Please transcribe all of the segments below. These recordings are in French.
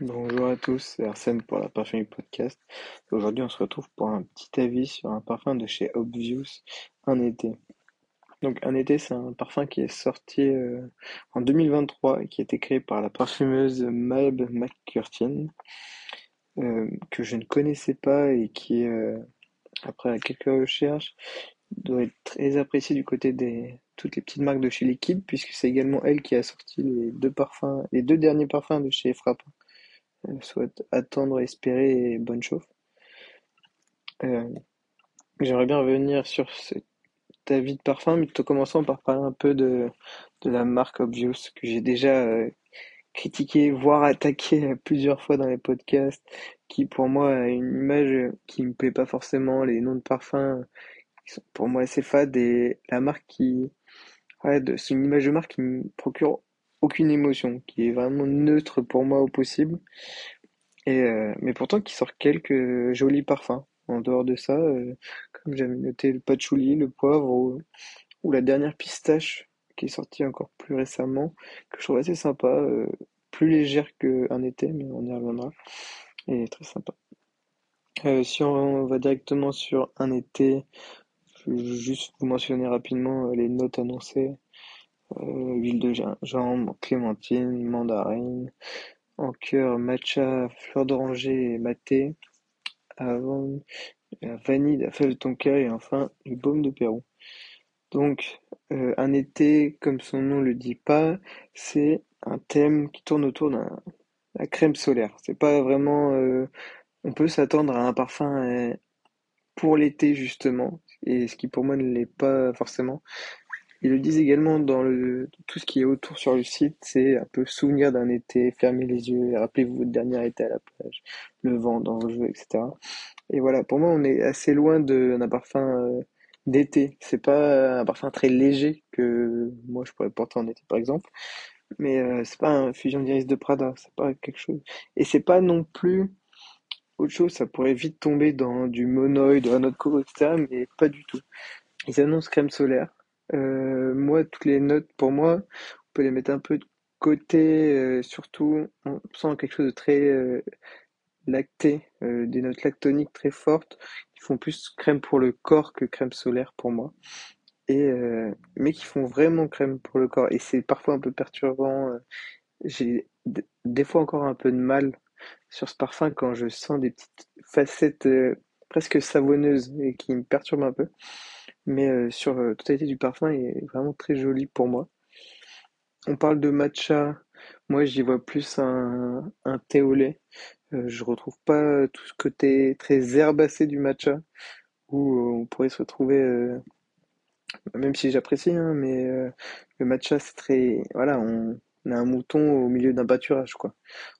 Bonjour à tous, c'est Arsène pour la Parfumerie Podcast. Aujourd'hui, on se retrouve pour un petit avis sur un parfum de chez Obvious, Un été. Donc, Un été, c'est un parfum qui est sorti euh, en 2023 et qui a été créé par la parfumeuse Maeb McCurtain, euh, que je ne connaissais pas et qui, euh, après quelques recherches, doit être très apprécié du côté des toutes les petites marques de chez Liquid, puisque c'est également elle qui a sorti les deux parfums, les deux derniers parfums de chez Frappin. Soit attendre, espérer et bonne chauffe. Euh, j'aimerais bien revenir sur cet avis de parfum, mais tout en commençant par parler un peu de, de la marque Obvious, que j'ai déjà euh, critiqué, voire attaqué plusieurs fois dans les podcasts, qui pour moi a une image qui me plaît pas forcément, les noms de parfums qui sont pour moi assez fades, et la marque qui... Ouais, c'est une image de marque qui me procure aucune émotion, qui est vraiment neutre pour moi au possible. Et, euh, mais pourtant qui sort quelques jolis parfums. En dehors de ça, euh, comme j'avais noté le patchouli, le poivre ou, la dernière pistache qui est sortie encore plus récemment, que je trouve assez sympa, euh, plus légère qu'un été, mais on y reviendra, et très sympa. si on va directement sur un été, je vais juste vous mentionner rapidement les notes annoncées. Euh, huile de gingembre, clémentine, mandarine, en cœur, matcha, fleur d'oranger et maté, avant, la vanille, de tonka et enfin du baume de Pérou. Donc, euh, un été, comme son nom le dit pas, c'est un thème qui tourne autour de la crème solaire. C'est pas vraiment. Euh, on peut s'attendre à un parfum pour l'été justement, et ce qui pour moi ne l'est pas forcément. Ils le disent également dans le, tout ce qui est autour sur le site, c'est un peu souvenir d'un été, fermez les yeux, rappelez-vous votre dernier été à la plage, le vent dans vos jeux, etc. Et voilà, pour moi, on est assez loin d'un parfum euh, d'été. C'est pas un parfum très léger que moi je pourrais porter en été, par exemple. Mais euh, c'est pas un fusion d'iris de Prada, c'est pas quelque chose. Et c'est pas non plus autre chose, ça pourrait vite tomber dans du monoïde, de un autre coco, etc. Mais pas du tout. Ils annoncent crème solaire. Euh, moi, toutes les notes, pour moi, on peut les mettre un peu de côté, euh, surtout, on sent quelque chose de très euh, lacté, des notes lactoniques très fortes, qui font plus crème pour le corps que crème solaire pour moi. Et, mais qui font vraiment crème pour le corps. Et c'est parfois un peu perturbant. J'ai des fois encore un peu de mal sur ce parfum quand je sens des petites facettes presque savonneuses et qui me perturbent un peu mais euh, sur la euh, totalité du parfum, est vraiment très joli pour moi. On parle de matcha, moi j'y vois plus un, un thé au lait. Euh, je retrouve pas tout ce côté très herbacé du matcha, où on pourrait se retrouver, même si j'apprécie, hein, mais le matcha c'est très, voilà, on, a un mouton au milieu d'un pâturage, quoi,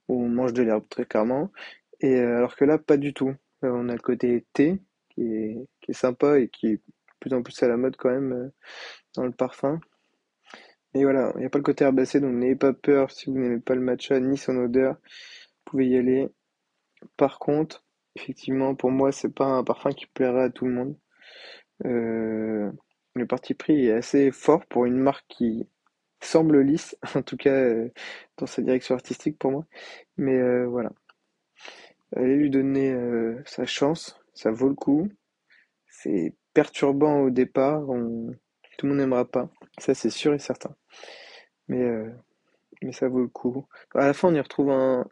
où on mange de l'herbe très clairement, et alors que là pas du tout. on a le côté thé qui est, qui est sympa et qui plus en plus à la mode quand même euh, dans le parfum. Et voilà, il n'y a pas le côté herbacé, donc n'ayez pas peur si vous n'aimez pas le matcha ni son odeur, vous pouvez y aller. Par contre, effectivement, pour moi, c'est pas un parfum qui plaira à tout le monde. Euh, le parti pris est assez fort pour une marque qui semble lisse, en tout cas euh, dans sa direction artistique pour moi. Mais voilà, allez lui donner sa chance, ça vaut le coup. C'est perturbant au départ, tout le monde n'aimera pas, ça c'est sûr et certain. Mais, euh, mais ça vaut le coup. À la fin, on y retrouve un,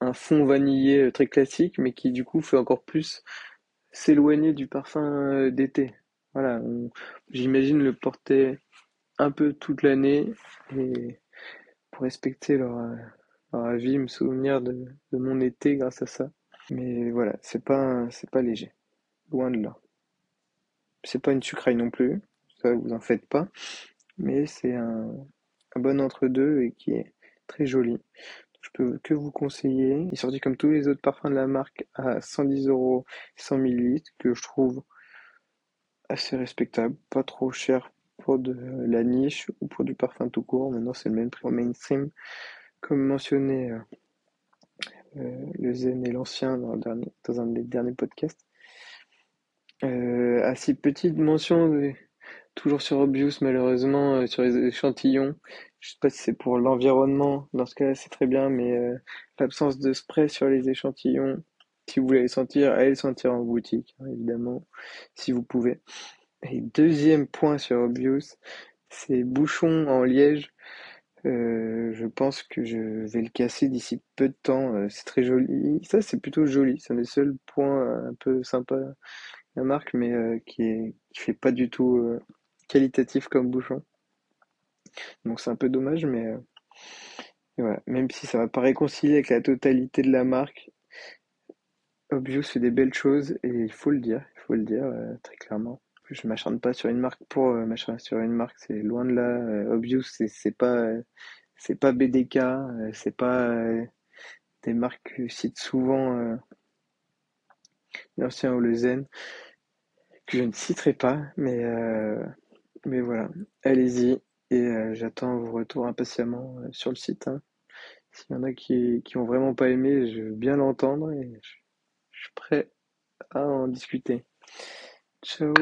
un fond vanillé euh, très classique, mais qui du coup fait encore plus s'éloigner du parfum euh, d'été. Voilà, j'imagine le porter un peu toute l'année et pour respecter leur, leur avis, me souvenir de, de mon été grâce à ça. Mais voilà, c'est pas, c'est pas léger. Loin de là. C'est pas une sucraille non plus, ça vous en faites pas, mais c'est un, bon entre-deux et qui est très joli. Je peux que vous conseiller. Il est sorti comme tous les autres parfums de la marque à 110 euros 100 ml que je trouve assez respectable, pas trop cher pour de la niche ou pour du parfum tout court. Maintenant, c'est le même prix en mainstream. Comme mentionné euh, euh, le Zen et l'ancien dans un des derniers podcasts. Assez petite mention, toujours sur Obvious malheureusement, euh, sur les échantillons, Je sais pas si c'est pour l'environnement, dans ce cas-là c'est très bien, mais euh, l'absence de spray sur les échantillons, si vous voulez les sentir, allez les sentir en boutique, hein, évidemment, si vous pouvez. Et deuxième point sur Obvious, c'est bouchons en liège. Euh, je pense que je vais le casser d'ici peu de temps. C'est très joli. Ça, c'est plutôt joli. C'est un des seuls points un peu sympa marque, mais euh, qui est qui fait pas du tout euh, qualitatif comme bouchon. Donc c'est un peu dommage, mais euh, voilà. Même si ça va pas réconcilier avec la totalité de la marque, Obvious fait des belles choses et il faut le dire, il faut le dire très clairement. Je m'acharne pas sur une marque pour m'acharner sur une marque, c'est loin de là. Obvious, c'est pas c'est pas BDK, c'est pas des marques que cite souvent, l'ancien ou le Zen, que je ne citerai pas, mais euh, mais voilà, allez-y et euh, j'attends vos retours impatiemment euh, sur le site. hein. S'il y en a qui qui ont vraiment pas aimé, je veux bien l'entendre et je je suis prêt à en discuter. Ciao.